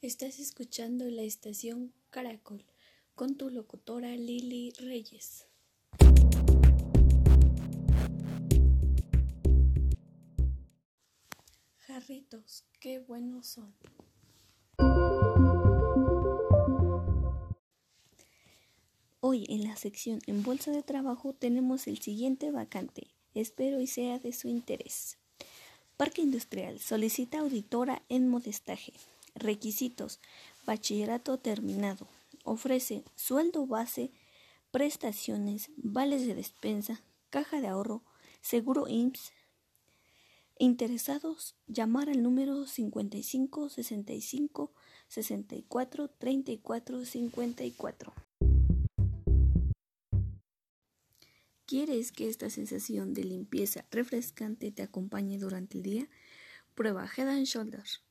Estás escuchando la estación Caracol con tu locutora Lili Reyes. Jarritos, qué buenos son. Hoy en la sección en Bolsa de Trabajo tenemos el siguiente vacante. Espero y sea de su interés. Parque Industrial solicita auditora en modestaje. Requisitos. Bachillerato terminado. Ofrece sueldo base, prestaciones, vales de despensa, caja de ahorro, seguro IMSS. Interesados, llamar al número 55 65 64 34 54. ¿Quieres que esta sensación de limpieza refrescante te acompañe durante el día? Prueba Head and Shoulders.